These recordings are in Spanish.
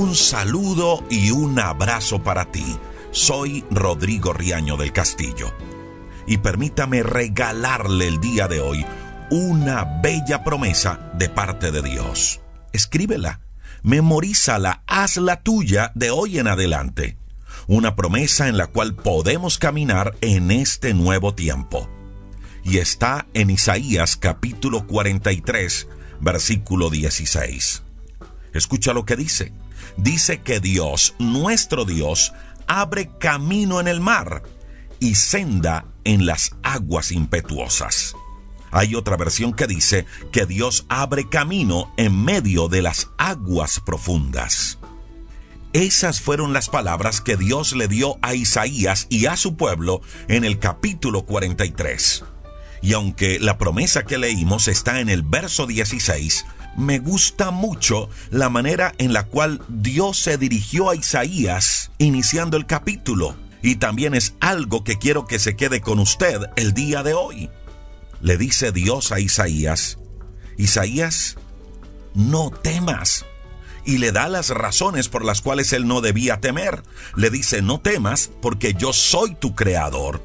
Un saludo y un abrazo para ti. Soy Rodrigo Riaño del Castillo. Y permítame regalarle el día de hoy una bella promesa de parte de Dios. Escríbela, memorízala, hazla tuya de hoy en adelante. Una promesa en la cual podemos caminar en este nuevo tiempo. Y está en Isaías capítulo 43, versículo 16. Escucha lo que dice. Dice que Dios, nuestro Dios, abre camino en el mar y senda en las aguas impetuosas. Hay otra versión que dice que Dios abre camino en medio de las aguas profundas. Esas fueron las palabras que Dios le dio a Isaías y a su pueblo en el capítulo 43. Y aunque la promesa que leímos está en el verso 16, me gusta mucho la manera en la cual Dios se dirigió a Isaías iniciando el capítulo. Y también es algo que quiero que se quede con usted el día de hoy. Le dice Dios a Isaías, Isaías, no temas. Y le da las razones por las cuales él no debía temer. Le dice, no temas porque yo soy tu creador.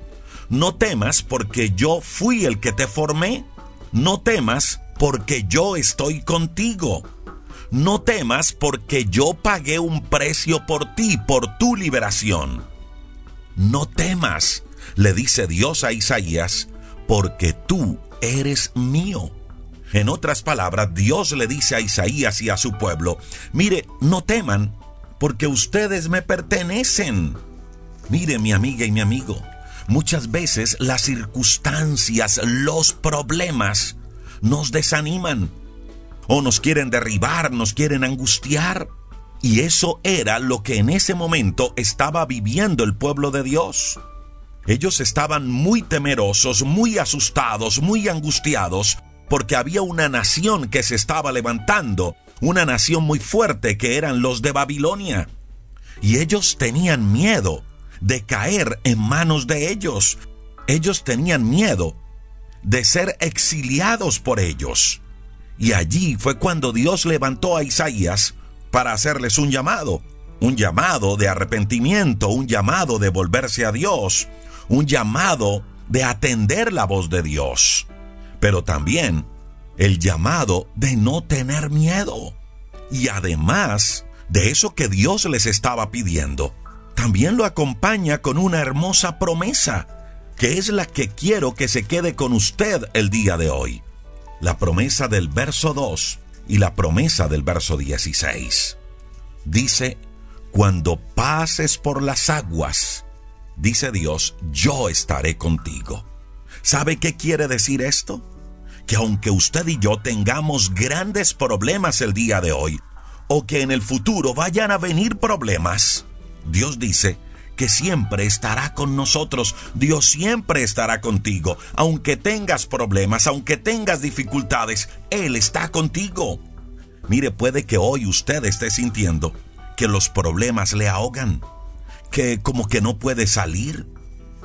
No temas porque yo fui el que te formé. No temas porque yo estoy contigo. No temas porque yo pagué un precio por ti, por tu liberación. No temas, le dice Dios a Isaías, porque tú eres mío. En otras palabras, Dios le dice a Isaías y a su pueblo, mire, no teman, porque ustedes me pertenecen. Mire, mi amiga y mi amigo, muchas veces las circunstancias, los problemas, nos desaniman o nos quieren derribar, nos quieren angustiar. Y eso era lo que en ese momento estaba viviendo el pueblo de Dios. Ellos estaban muy temerosos, muy asustados, muy angustiados, porque había una nación que se estaba levantando, una nación muy fuerte que eran los de Babilonia. Y ellos tenían miedo de caer en manos de ellos. Ellos tenían miedo de ser exiliados por ellos. Y allí fue cuando Dios levantó a Isaías para hacerles un llamado, un llamado de arrepentimiento, un llamado de volverse a Dios, un llamado de atender la voz de Dios, pero también el llamado de no tener miedo. Y además de eso que Dios les estaba pidiendo, también lo acompaña con una hermosa promesa que es la que quiero que se quede con usted el día de hoy. La promesa del verso 2 y la promesa del verso 16. Dice, cuando pases por las aguas, dice Dios, yo estaré contigo. ¿Sabe qué quiere decir esto? Que aunque usted y yo tengamos grandes problemas el día de hoy, o que en el futuro vayan a venir problemas, Dios dice, que siempre estará con nosotros. Dios siempre estará contigo. Aunque tengas problemas, aunque tengas dificultades, Él está contigo. Mire, puede que hoy usted esté sintiendo que los problemas le ahogan, que como que no puede salir,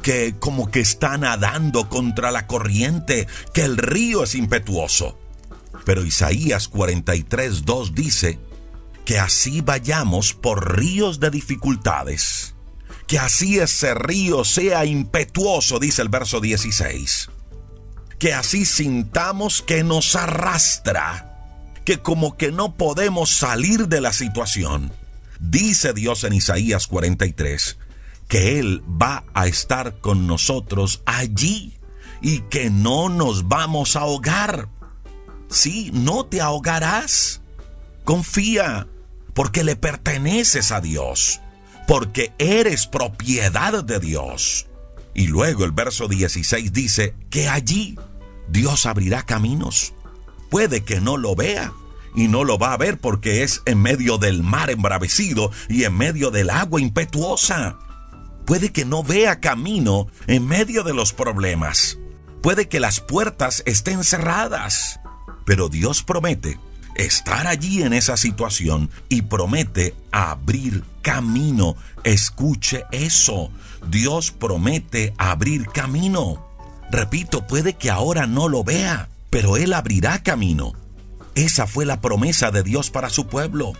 que como que está nadando contra la corriente, que el río es impetuoso. Pero Isaías 43.2 dice que así vayamos por ríos de dificultades que así ese río sea impetuoso, dice el verso 16. Que así sintamos que nos arrastra, que como que no podemos salir de la situación. Dice Dios en Isaías 43 que Él va a estar con nosotros allí y que no nos vamos a ahogar. Sí, no te ahogarás. Confía, porque le perteneces a Dios porque eres propiedad de Dios. Y luego el verso 16 dice que allí Dios abrirá caminos. Puede que no lo vea y no lo va a ver porque es en medio del mar embravecido y en medio del agua impetuosa. Puede que no vea camino en medio de los problemas. Puede que las puertas estén cerradas. Pero Dios promete estar allí en esa situación y promete abrir camino. Escuche eso. Dios promete abrir camino. Repito, puede que ahora no lo vea, pero Él abrirá camino. Esa fue la promesa de Dios para su pueblo.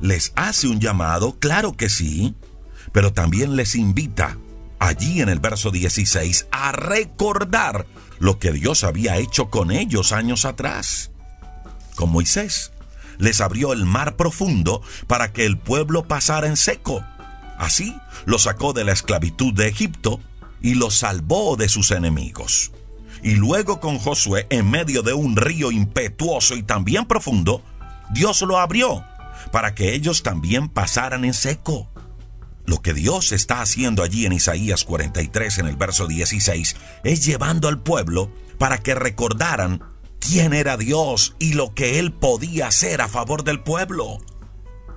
les hace un llamado, claro que sí, pero también les invita allí en el verso 16 a recordar lo que Dios había hecho con ellos años atrás. Con Moisés, les abrió el mar profundo para que el pueblo pasara en seco. Así lo sacó de la esclavitud de Egipto y lo salvó de sus enemigos. Y luego con Josué, en medio de un río impetuoso y también profundo, Dios lo abrió para que ellos también pasaran en seco. Lo que Dios está haciendo allí en Isaías 43 en el verso 16 es llevando al pueblo para que recordaran quién era Dios y lo que Él podía hacer a favor del pueblo.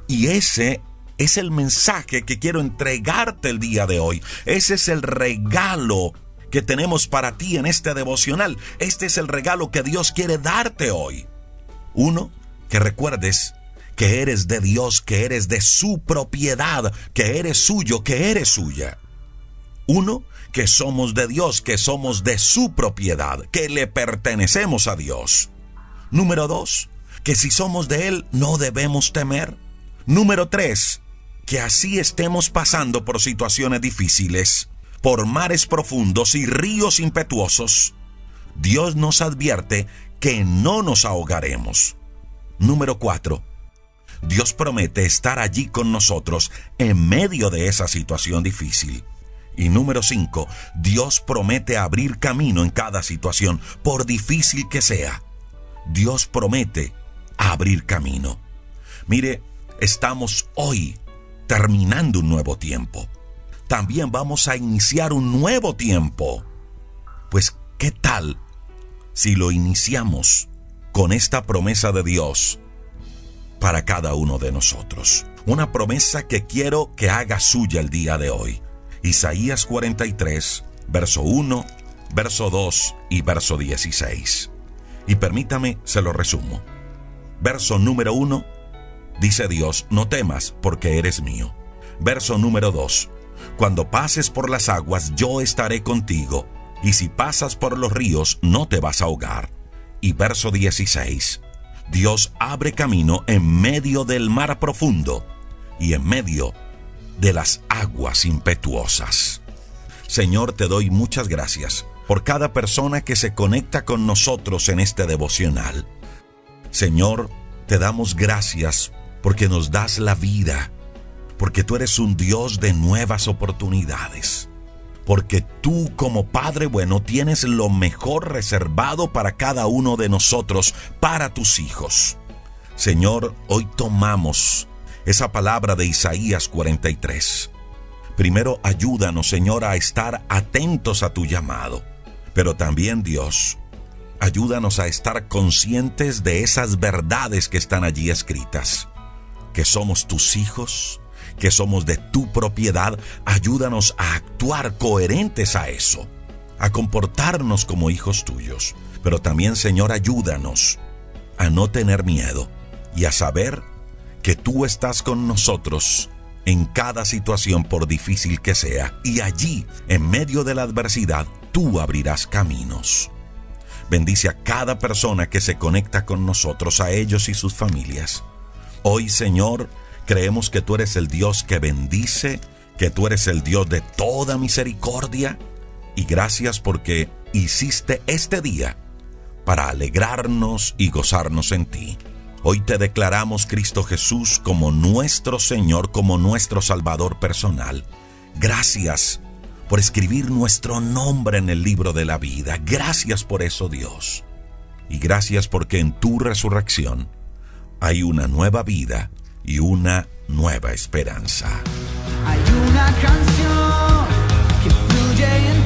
Y ese es el mensaje que quiero entregarte el día de hoy. Ese es el regalo que tenemos para ti en este devocional. Este es el regalo que Dios quiere darte hoy. Uno, que recuerdes que eres de Dios, que eres de su propiedad, que eres suyo, que eres suya. Uno, que somos de Dios, que somos de su propiedad, que le pertenecemos a Dios. Número dos, que si somos de Él no debemos temer. Número tres, que así estemos pasando por situaciones difíciles, por mares profundos y ríos impetuosos, Dios nos advierte que no nos ahogaremos. Número cuatro, Dios promete estar allí con nosotros en medio de esa situación difícil. Y número 5, Dios promete abrir camino en cada situación, por difícil que sea. Dios promete abrir camino. Mire, estamos hoy terminando un nuevo tiempo. También vamos a iniciar un nuevo tiempo. Pues, ¿qué tal si lo iniciamos con esta promesa de Dios para cada uno de nosotros? Una promesa que quiero que haga suya el día de hoy. Isaías 43, verso 1, verso 2 y verso 16. Y permítame, se lo resumo. Verso número 1, dice Dios, no temas porque eres mío. Verso número 2, cuando pases por las aguas yo estaré contigo, y si pasas por los ríos no te vas a ahogar. Y verso 16, Dios abre camino en medio del mar profundo y en medio de las aguas impetuosas. Señor, te doy muchas gracias por cada persona que se conecta con nosotros en este devocional. Señor, te damos gracias porque nos das la vida, porque tú eres un Dios de nuevas oportunidades, porque tú como Padre bueno tienes lo mejor reservado para cada uno de nosotros, para tus hijos. Señor, hoy tomamos esa palabra de Isaías 43. Primero ayúdanos, Señor, a estar atentos a tu llamado, pero también Dios, ayúdanos a estar conscientes de esas verdades que están allí escritas, que somos tus hijos, que somos de tu propiedad, ayúdanos a actuar coherentes a eso, a comportarnos como hijos tuyos, pero también, Señor, ayúdanos a no tener miedo y a saber que tú estás con nosotros en cada situación por difícil que sea, y allí, en medio de la adversidad, tú abrirás caminos. Bendice a cada persona que se conecta con nosotros, a ellos y sus familias. Hoy, Señor, creemos que tú eres el Dios que bendice, que tú eres el Dios de toda misericordia, y gracias porque hiciste este día para alegrarnos y gozarnos en ti. Hoy te declaramos Cristo Jesús como nuestro Señor, como nuestro Salvador personal. Gracias por escribir nuestro nombre en el libro de la vida. Gracias por eso, Dios. Y gracias porque en tu resurrección hay una nueva vida y una nueva esperanza. Hay una canción que fluye en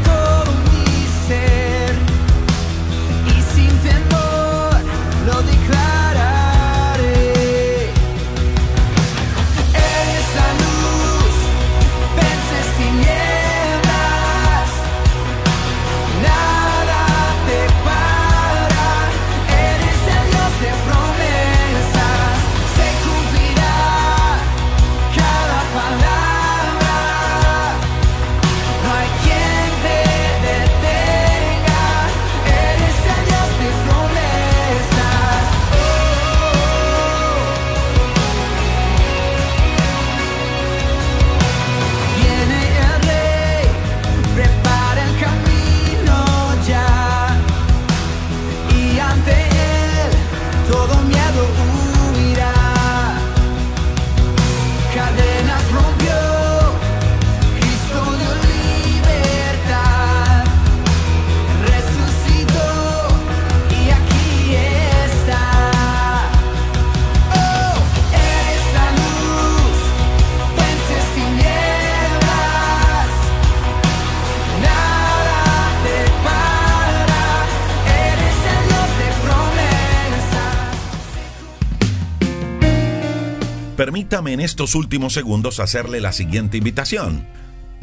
En estos últimos segundos hacerle la siguiente invitación.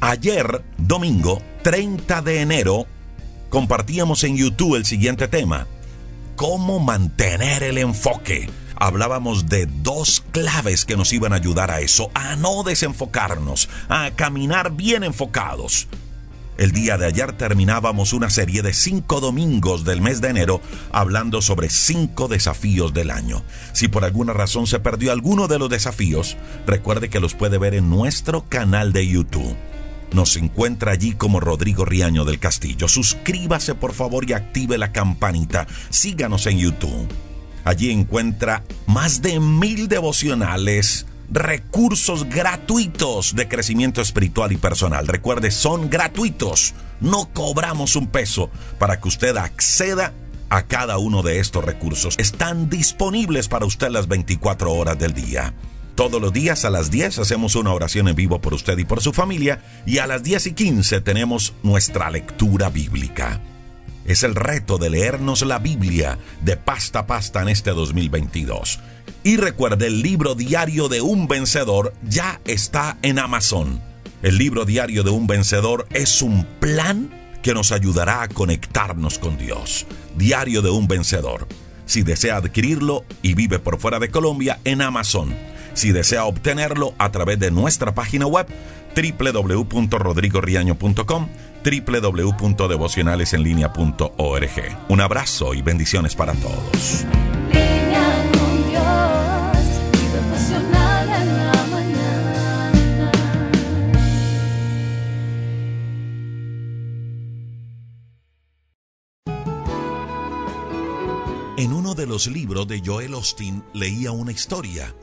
Ayer, domingo 30 de enero, compartíamos en YouTube el siguiente tema. ¿Cómo mantener el enfoque? Hablábamos de dos claves que nos iban a ayudar a eso, a no desenfocarnos, a caminar bien enfocados. El día de ayer terminábamos una serie de cinco domingos del mes de enero hablando sobre cinco desafíos del año. Si por alguna razón se perdió alguno de los desafíos, recuerde que los puede ver en nuestro canal de YouTube. Nos encuentra allí como Rodrigo Riaño del Castillo. Suscríbase por favor y active la campanita. Síganos en YouTube. Allí encuentra más de mil devocionales recursos gratuitos de crecimiento espiritual y personal. Recuerde, son gratuitos. No cobramos un peso para que usted acceda a cada uno de estos recursos. Están disponibles para usted las 24 horas del día. Todos los días a las 10 hacemos una oración en vivo por usted y por su familia y a las 10 y 15 tenemos nuestra lectura bíblica. Es el reto de leernos la Biblia de pasta a pasta en este 2022. Y recuerde, el libro diario de un vencedor ya está en Amazon. El libro diario de un vencedor es un plan que nos ayudará a conectarnos con Dios. Diario de un vencedor. Si desea adquirirlo y vive por fuera de Colombia, en Amazon. Si desea obtenerlo a través de nuestra página web www.rodrigoriaño.com www.devocionalesenlinea.org. Un abrazo y bendiciones para todos. De los libros de Joel Austin leía una historia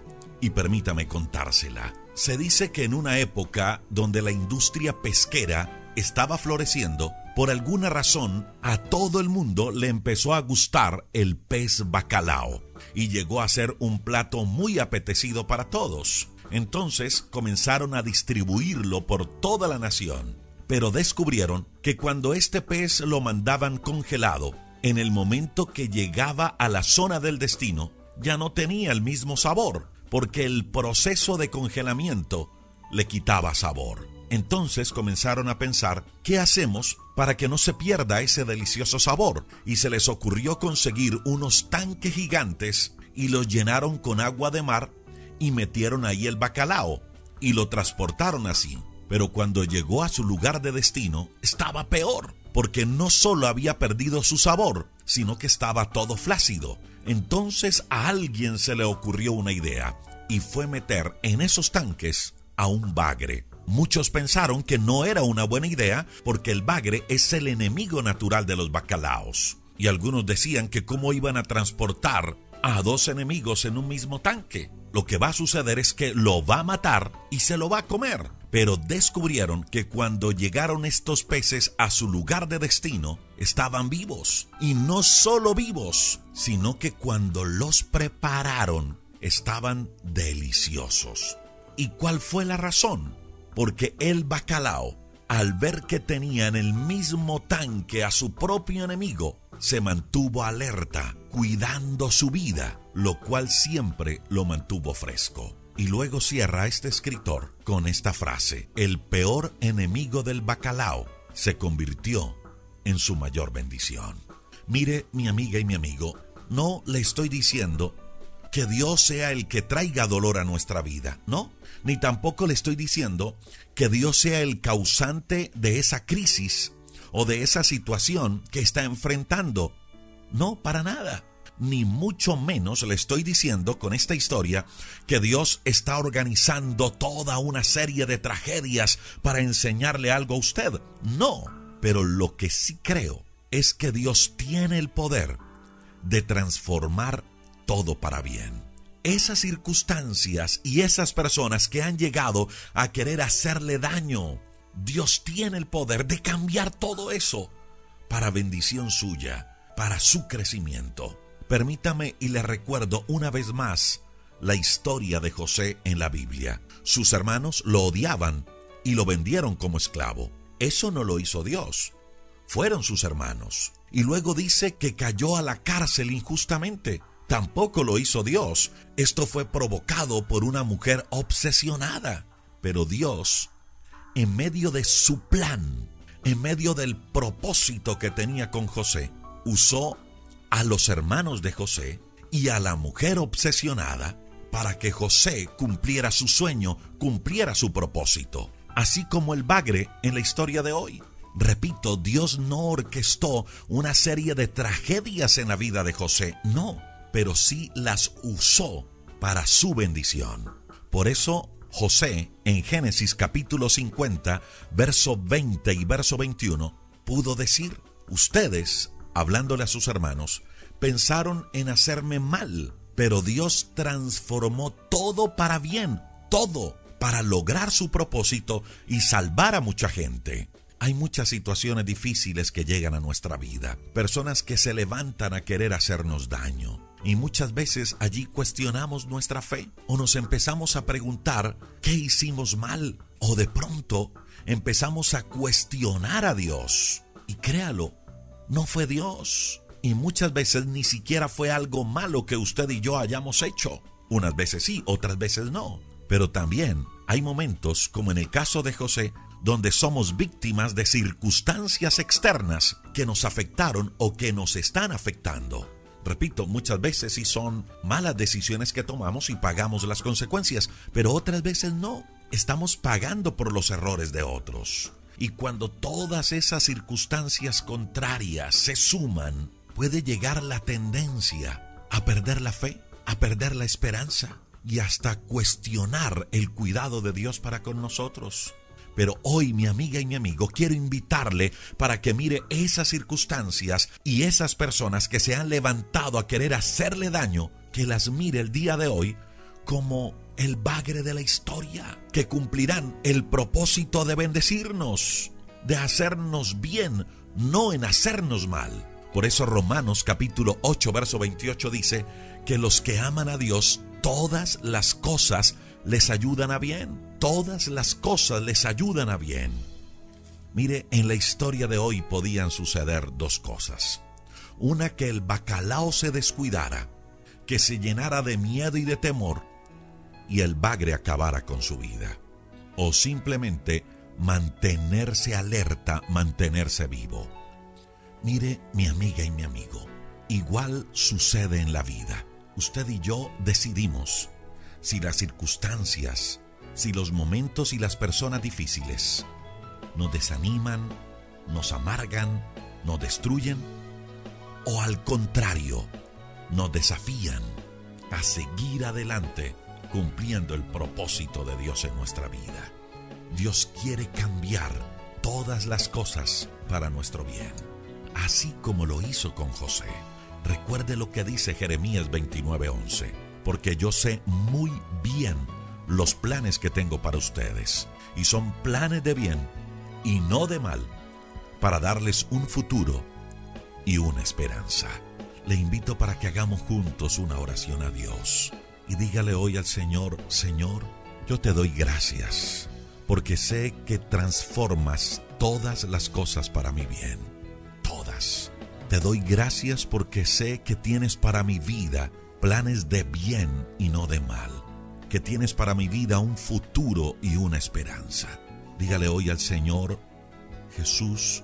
y permítame contársela. Se dice que en una época donde la industria pesquera estaba floreciendo, por alguna razón a todo el mundo le empezó a gustar el pez bacalao y llegó a ser un plato muy apetecido para todos. Entonces comenzaron a distribuirlo por toda la nación, pero descubrieron que cuando este pez lo mandaban congelado, en el momento que llegaba a la zona del destino, ya no tenía el mismo sabor, porque el proceso de congelamiento le quitaba sabor. Entonces comenzaron a pensar, ¿qué hacemos para que no se pierda ese delicioso sabor? Y se les ocurrió conseguir unos tanques gigantes y los llenaron con agua de mar y metieron ahí el bacalao y lo transportaron así. Pero cuando llegó a su lugar de destino, estaba peor, porque no solo había perdido su sabor, sino que estaba todo flácido. Entonces a alguien se le ocurrió una idea y fue meter en esos tanques a un bagre. Muchos pensaron que no era una buena idea porque el bagre es el enemigo natural de los bacalaos. Y algunos decían que cómo iban a transportar a dos enemigos en un mismo tanque. Lo que va a suceder es que lo va a matar y se lo va a comer. Pero descubrieron que cuando llegaron estos peces a su lugar de destino, estaban vivos. Y no solo vivos, sino que cuando los prepararon, estaban deliciosos. ¿Y cuál fue la razón? Porque el bacalao, al ver que tenía en el mismo tanque a su propio enemigo, se mantuvo alerta, cuidando su vida, lo cual siempre lo mantuvo fresco. Y luego cierra este escritor con esta frase, el peor enemigo del bacalao se convirtió en su mayor bendición. Mire, mi amiga y mi amigo, no le estoy diciendo que Dios sea el que traiga dolor a nuestra vida, ¿no? Ni tampoco le estoy diciendo que Dios sea el causante de esa crisis o de esa situación que está enfrentando. No, para nada ni mucho menos le estoy diciendo con esta historia que Dios está organizando toda una serie de tragedias para enseñarle algo a usted. No, pero lo que sí creo es que Dios tiene el poder de transformar todo para bien. Esas circunstancias y esas personas que han llegado a querer hacerle daño, Dios tiene el poder de cambiar todo eso para bendición suya, para su crecimiento. Permítame y le recuerdo una vez más la historia de José en la Biblia. Sus hermanos lo odiaban y lo vendieron como esclavo. Eso no lo hizo Dios. Fueron sus hermanos. Y luego dice que cayó a la cárcel injustamente. Tampoco lo hizo Dios. Esto fue provocado por una mujer obsesionada. Pero Dios, en medio de su plan, en medio del propósito que tenía con José, usó a los hermanos de José y a la mujer obsesionada para que José cumpliera su sueño, cumpliera su propósito. Así como el bagre en la historia de hoy. Repito, Dios no orquestó una serie de tragedias en la vida de José, no, pero sí las usó para su bendición. Por eso José, en Génesis capítulo 50, verso 20 y verso 21, pudo decir, ustedes, hablándole a sus hermanos, pensaron en hacerme mal, pero Dios transformó todo para bien, todo para lograr su propósito y salvar a mucha gente. Hay muchas situaciones difíciles que llegan a nuestra vida, personas que se levantan a querer hacernos daño. Y muchas veces allí cuestionamos nuestra fe o nos empezamos a preguntar qué hicimos mal o de pronto empezamos a cuestionar a Dios. Y créalo, no fue Dios. Y muchas veces ni siquiera fue algo malo que usted y yo hayamos hecho. Unas veces sí, otras veces no. Pero también hay momentos, como en el caso de José, donde somos víctimas de circunstancias externas que nos afectaron o que nos están afectando. Repito, muchas veces sí son malas decisiones que tomamos y pagamos las consecuencias, pero otras veces no. Estamos pagando por los errores de otros. Y cuando todas esas circunstancias contrarias se suman, puede llegar la tendencia a perder la fe, a perder la esperanza y hasta cuestionar el cuidado de Dios para con nosotros. Pero hoy, mi amiga y mi amigo, quiero invitarle para que mire esas circunstancias y esas personas que se han levantado a querer hacerle daño, que las mire el día de hoy como el bagre de la historia, que cumplirán el propósito de bendecirnos, de hacernos bien, no en hacernos mal. Por eso Romanos capítulo 8, verso 28 dice que los que aman a Dios, todas las cosas les ayudan a bien. Todas las cosas les ayudan a bien. Mire, en la historia de hoy podían suceder dos cosas. Una que el bacalao se descuidara, que se llenara de miedo y de temor, y el bagre acabara con su vida. O simplemente mantenerse alerta, mantenerse vivo. Mire, mi amiga y mi amigo, igual sucede en la vida. Usted y yo decidimos si las circunstancias, si los momentos y las personas difíciles nos desaniman, nos amargan, nos destruyen, o al contrario, nos desafían a seguir adelante cumpliendo el propósito de Dios en nuestra vida. Dios quiere cambiar todas las cosas para nuestro bien, así como lo hizo con José. Recuerde lo que dice Jeremías 29:11 porque yo sé muy bien los planes que tengo para ustedes, y son planes de bien y no de mal, para darles un futuro y una esperanza. Le invito para que hagamos juntos una oración a Dios y dígale hoy al Señor, Señor, yo te doy gracias, porque sé que transformas todas las cosas para mi bien, todas. Te doy gracias porque sé que tienes para mi vida planes de bien y no de mal, que tienes para mi vida un futuro y una esperanza. Dígale hoy al Señor, Jesús,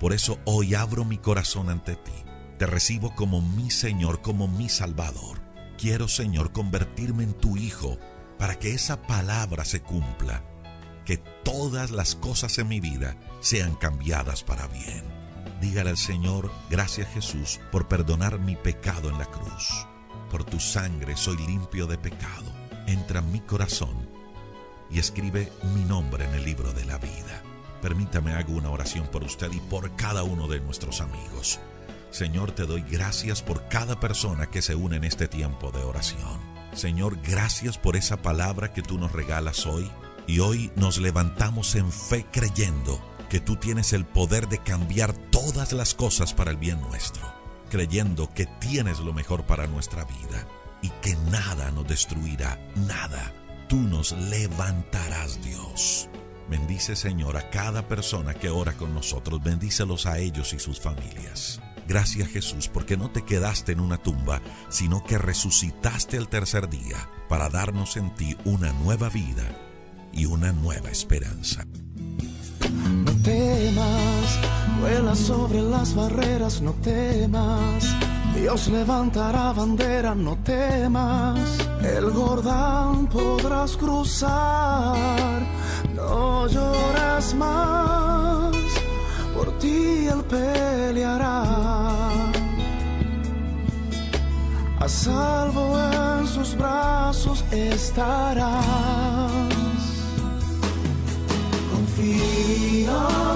por eso hoy abro mi corazón ante ti. Te recibo como mi Señor, como mi Salvador. Quiero, Señor, convertirme en tu Hijo para que esa palabra se cumpla, que todas las cosas en mi vida sean cambiadas para bien. Dígale al Señor, gracias Jesús, por perdonar mi pecado en la cruz por tu sangre soy limpio de pecado. Entra en mi corazón y escribe mi nombre en el libro de la vida. Permítame hago una oración por usted y por cada uno de nuestros amigos. Señor, te doy gracias por cada persona que se une en este tiempo de oración. Señor, gracias por esa palabra que tú nos regalas hoy. Y hoy nos levantamos en fe creyendo que tú tienes el poder de cambiar todas las cosas para el bien nuestro creyendo que tienes lo mejor para nuestra vida y que nada nos destruirá, nada. Tú nos levantarás, Dios. Bendice, Señor, a cada persona que ora con nosotros. Bendícelos a ellos y sus familias. Gracias Jesús porque no te quedaste en una tumba, sino que resucitaste el tercer día para darnos en ti una nueva vida y una nueva esperanza. No temas, vuela sobre las barreras, no temas. Dios levantará bandera, no temas. El Jordán podrás cruzar, no llores más. Por ti Él peleará. A salvo en sus brazos estarás. Confía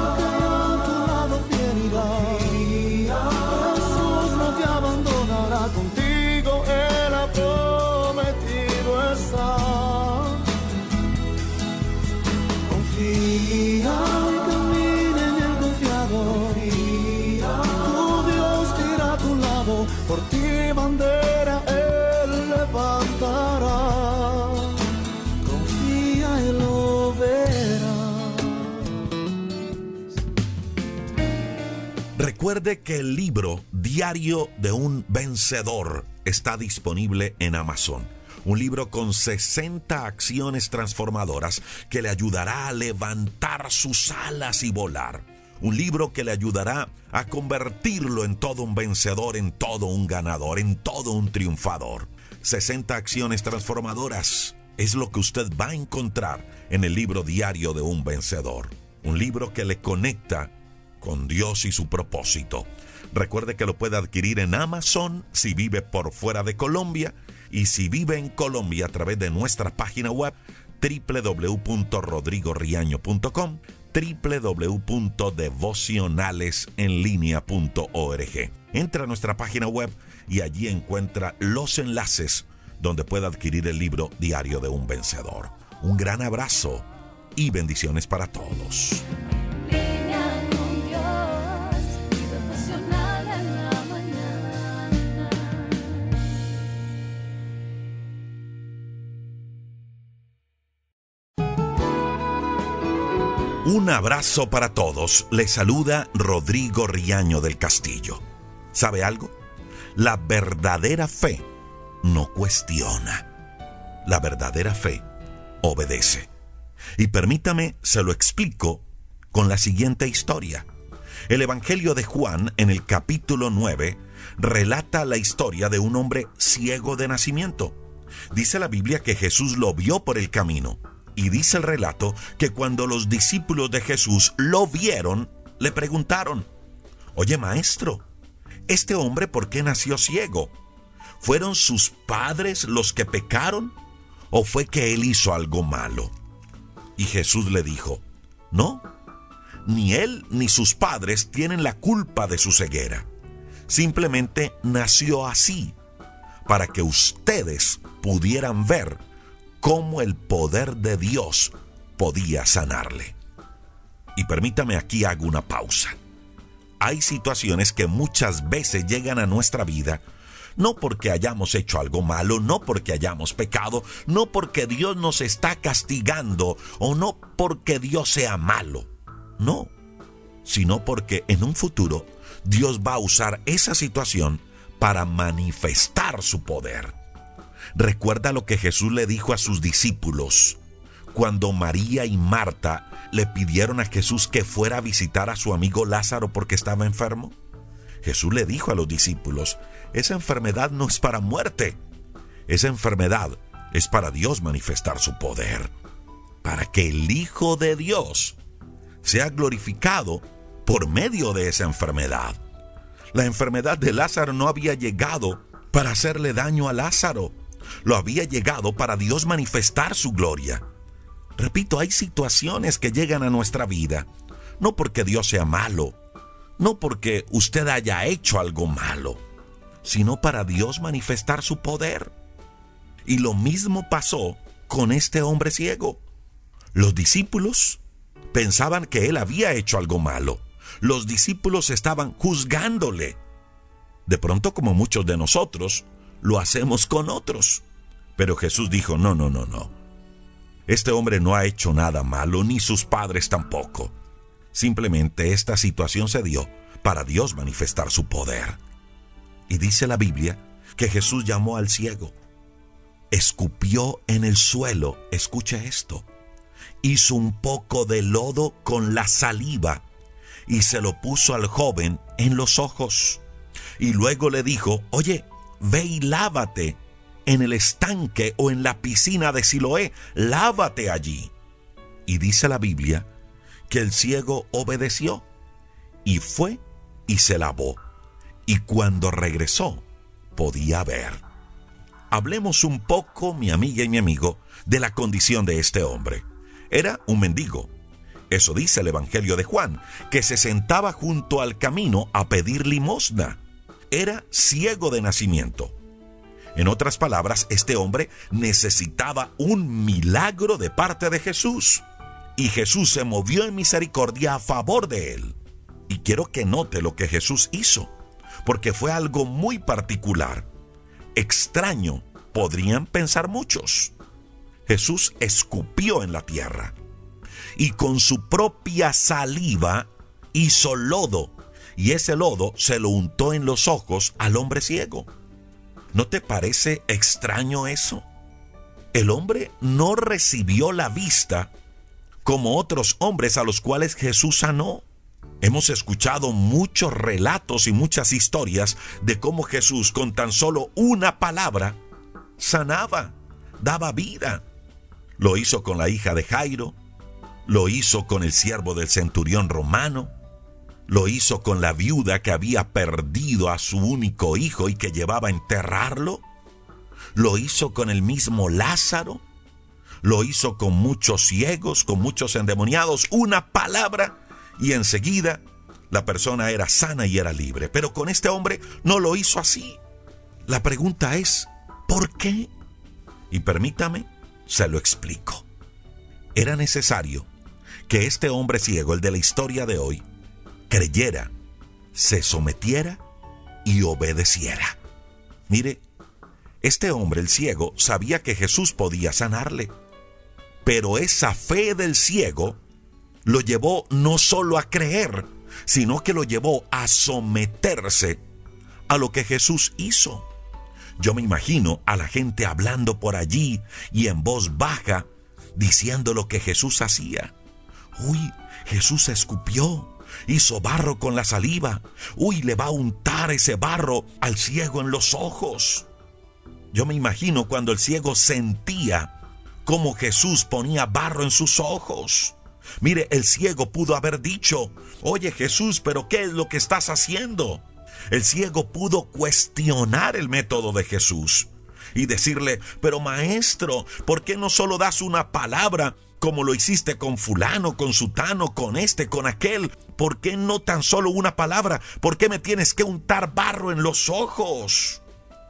Recuerde que el libro Diario de un Vencedor está disponible en Amazon. Un libro con 60 acciones transformadoras que le ayudará a levantar sus alas y volar. Un libro que le ayudará a convertirlo en todo un vencedor, en todo un ganador, en todo un triunfador. 60 acciones transformadoras es lo que usted va a encontrar en el libro Diario de un Vencedor. Un libro que le conecta con Dios y su propósito. Recuerde que lo puede adquirir en Amazon si vive por fuera de Colombia y si vive en Colombia a través de nuestra página web www.rodrigoriaño.com www.devocionalesenlinea.org. Entra a nuestra página web y allí encuentra los enlaces donde puede adquirir el libro Diario de un Vencedor. Un gran abrazo y bendiciones para todos. Un abrazo para todos. Le saluda Rodrigo Riaño del Castillo. ¿Sabe algo? La verdadera fe no cuestiona. La verdadera fe obedece. Y permítame, se lo explico con la siguiente historia. El Evangelio de Juan, en el capítulo 9, relata la historia de un hombre ciego de nacimiento. Dice la Biblia que Jesús lo vio por el camino. Y dice el relato que cuando los discípulos de Jesús lo vieron, le preguntaron, Oye maestro, ¿este hombre por qué nació ciego? ¿Fueron sus padres los que pecaron? ¿O fue que él hizo algo malo? Y Jesús le dijo, No, ni él ni sus padres tienen la culpa de su ceguera. Simplemente nació así, para que ustedes pudieran ver cómo el poder de Dios podía sanarle. Y permítame aquí hago una pausa. Hay situaciones que muchas veces llegan a nuestra vida no porque hayamos hecho algo malo, no porque hayamos pecado, no porque Dios nos está castigando o no porque Dios sea malo. No, sino porque en un futuro Dios va a usar esa situación para manifestar su poder. Recuerda lo que Jesús le dijo a sus discípulos cuando María y Marta le pidieron a Jesús que fuera a visitar a su amigo Lázaro porque estaba enfermo. Jesús le dijo a los discípulos, esa enfermedad no es para muerte, esa enfermedad es para Dios manifestar su poder, para que el Hijo de Dios sea glorificado por medio de esa enfermedad. La enfermedad de Lázaro no había llegado para hacerle daño a Lázaro, lo había llegado para Dios manifestar su gloria. Repito, hay situaciones que llegan a nuestra vida, no porque Dios sea malo, no porque usted haya hecho algo malo, sino para Dios manifestar su poder. Y lo mismo pasó con este hombre ciego. Los discípulos pensaban que él había hecho algo malo. Los discípulos estaban juzgándole. De pronto, como muchos de nosotros, lo hacemos con otros. Pero Jesús dijo, no, no, no, no. Este hombre no ha hecho nada malo, ni sus padres tampoco. Simplemente esta situación se dio para Dios manifestar su poder. Y dice la Biblia que Jesús llamó al ciego, escupió en el suelo, escucha esto, hizo un poco de lodo con la saliva y se lo puso al joven en los ojos. Y luego le dijo, oye, ve y lávate en el estanque o en la piscina de Siloé, lávate allí. Y dice la Biblia que el ciego obedeció y fue y se lavó. Y cuando regresó, podía ver. Hablemos un poco, mi amiga y mi amigo, de la condición de este hombre. Era un mendigo. Eso dice el Evangelio de Juan, que se sentaba junto al camino a pedir limosna. Era ciego de nacimiento. En otras palabras, este hombre necesitaba un milagro de parte de Jesús. Y Jesús se movió en misericordia a favor de él. Y quiero que note lo que Jesús hizo, porque fue algo muy particular. Extraño, podrían pensar muchos. Jesús escupió en la tierra y con su propia saliva hizo lodo y ese lodo se lo untó en los ojos al hombre ciego. ¿No te parece extraño eso? El hombre no recibió la vista como otros hombres a los cuales Jesús sanó. Hemos escuchado muchos relatos y muchas historias de cómo Jesús con tan solo una palabra sanaba, daba vida. Lo hizo con la hija de Jairo, lo hizo con el siervo del centurión romano, lo hizo con la viuda que había perdido a su único hijo y que llevaba a enterrarlo, lo hizo con el mismo Lázaro, lo hizo con muchos ciegos, con muchos endemoniados, una palabra y enseguida la persona era sana y era libre. Pero con este hombre no lo hizo así. La pregunta es, ¿por qué? Y permítame se lo explico. Era necesario que este hombre ciego, el de la historia de hoy, creyera, se sometiera y obedeciera. Mire, este hombre, el ciego, sabía que Jesús podía sanarle, pero esa fe del ciego lo llevó no solo a creer, sino que lo llevó a someterse a lo que Jesús hizo. Yo me imagino a la gente hablando por allí y en voz baja, diciendo lo que Jesús hacía. Uy, Jesús escupió, hizo barro con la saliva. Uy, le va a untar ese barro al ciego en los ojos. Yo me imagino cuando el ciego sentía cómo Jesús ponía barro en sus ojos. Mire, el ciego pudo haber dicho, oye Jesús, pero ¿qué es lo que estás haciendo? El ciego pudo cuestionar el método de Jesús y decirle, pero maestro, ¿por qué no solo das una palabra como lo hiciste con fulano, con sutano, con este, con aquel? ¿Por qué no tan solo una palabra? ¿Por qué me tienes que untar barro en los ojos?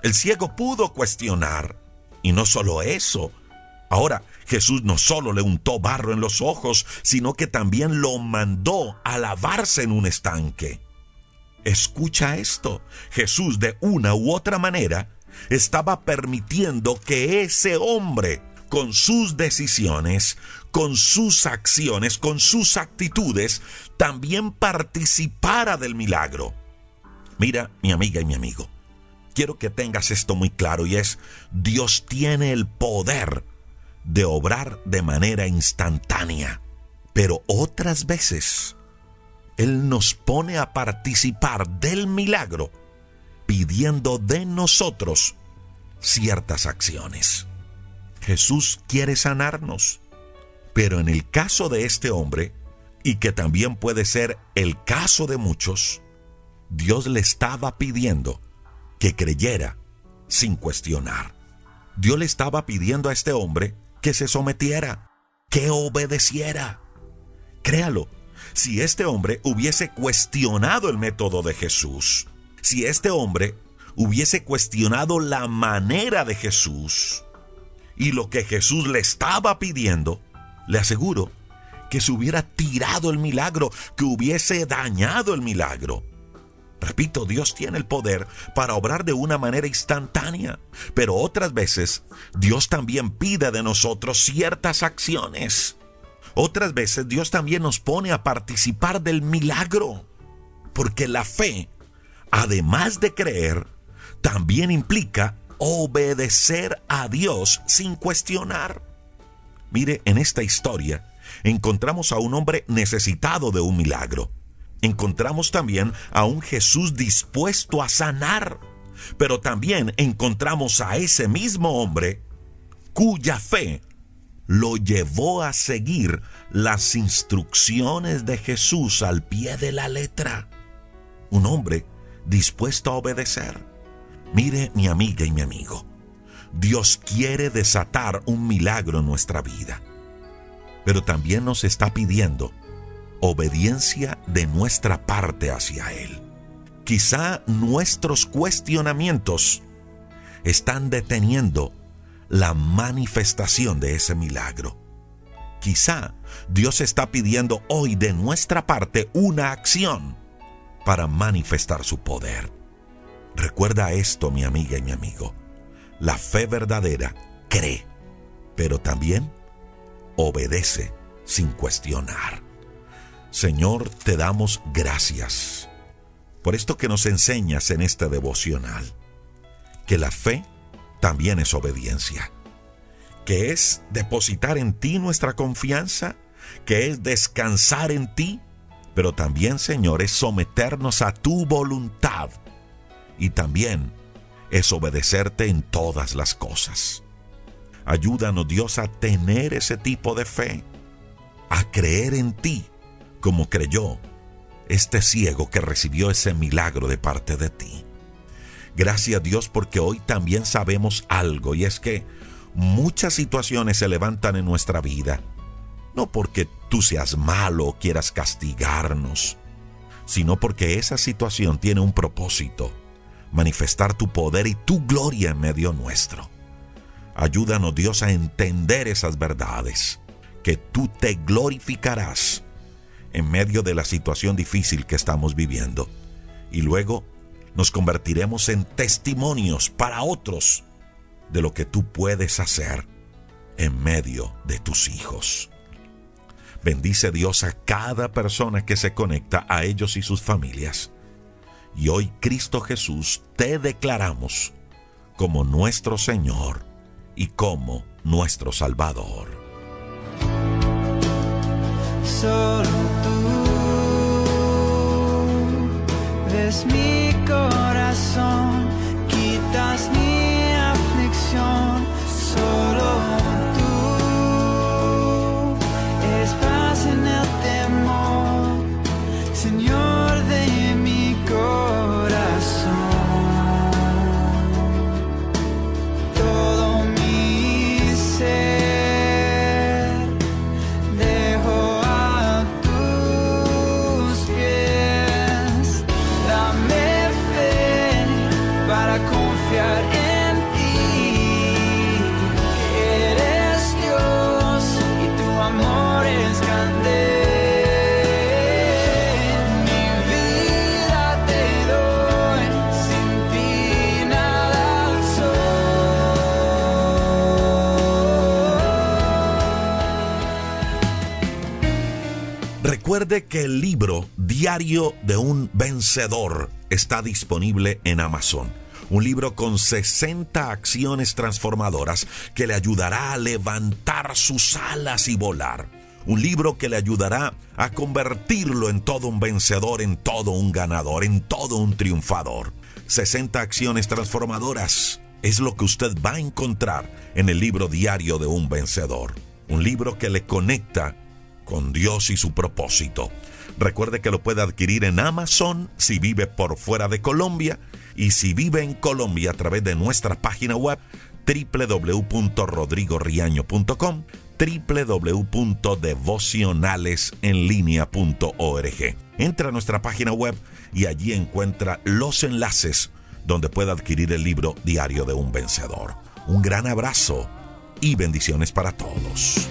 El ciego pudo cuestionar. Y no solo eso. Ahora, Jesús no solo le untó barro en los ojos, sino que también lo mandó a lavarse en un estanque. Escucha esto, Jesús de una u otra manera estaba permitiendo que ese hombre, con sus decisiones, con sus acciones, con sus actitudes, también participara del milagro. Mira, mi amiga y mi amigo, quiero que tengas esto muy claro y es, Dios tiene el poder de obrar de manera instantánea, pero otras veces él nos pone a participar del milagro pidiendo de nosotros ciertas acciones. Jesús quiere sanarnos, pero en el caso de este hombre, y que también puede ser el caso de muchos, Dios le estaba pidiendo que creyera sin cuestionar. Dios le estaba pidiendo a este hombre que se sometiera, que obedeciera. Créalo, si este hombre hubiese cuestionado el método de Jesús, si este hombre hubiese cuestionado la manera de Jesús y lo que Jesús le estaba pidiendo, le aseguro que se hubiera tirado el milagro, que hubiese dañado el milagro. Repito, Dios tiene el poder para obrar de una manera instantánea, pero otras veces Dios también pide de nosotros ciertas acciones otras veces Dios también nos pone a participar del milagro. Porque la fe, además de creer, también implica obedecer a Dios sin cuestionar. Mire, en esta historia encontramos a un hombre necesitado de un milagro. Encontramos también a un Jesús dispuesto a sanar. Pero también encontramos a ese mismo hombre cuya fe lo llevó a seguir las instrucciones de Jesús al pie de la letra. Un hombre dispuesto a obedecer. Mire mi amiga y mi amigo, Dios quiere desatar un milagro en nuestra vida, pero también nos está pidiendo obediencia de nuestra parte hacia Él. Quizá nuestros cuestionamientos están deteniendo la manifestación de ese milagro. Quizá Dios está pidiendo hoy de nuestra parte una acción para manifestar su poder. Recuerda esto, mi amiga y mi amigo. La fe verdadera cree, pero también obedece sin cuestionar. Señor, te damos gracias por esto que nos enseñas en este devocional, que la fe también es obediencia, que es depositar en ti nuestra confianza, que es descansar en ti, pero también, Señor, es someternos a tu voluntad y también es obedecerte en todas las cosas. Ayúdanos, Dios, a tener ese tipo de fe, a creer en ti como creyó este ciego que recibió ese milagro de parte de ti. Gracias Dios porque hoy también sabemos algo y es que muchas situaciones se levantan en nuestra vida, no porque tú seas malo o quieras castigarnos, sino porque esa situación tiene un propósito, manifestar tu poder y tu gloria en medio nuestro. Ayúdanos Dios a entender esas verdades, que tú te glorificarás en medio de la situación difícil que estamos viviendo. Y luego nos convertiremos en testimonios para otros de lo que tú puedes hacer en medio de tus hijos. Bendice Dios a cada persona que se conecta a ellos y sus familias. Y hoy Cristo Jesús te declaramos como nuestro Señor y como nuestro Salvador. Solo tú ves mi corazón, quitas mi aflicción. Solo Recuerde que el libro Diario de un Vencedor está disponible en Amazon. Un libro con 60 acciones transformadoras que le ayudará a levantar sus alas y volar. Un libro que le ayudará a convertirlo en todo un vencedor, en todo un ganador, en todo un triunfador. 60 acciones transformadoras es lo que usted va a encontrar en el libro Diario de un Vencedor. Un libro que le conecta con Dios y su propósito. Recuerde que lo puede adquirir en Amazon si vive por fuera de Colombia y si vive en Colombia a través de nuestra página web www.rodrigoriaño.com www.devocionalesenlinea.org. Entra a nuestra página web y allí encuentra los enlaces donde puede adquirir el libro Diario de un Vencedor. Un gran abrazo y bendiciones para todos.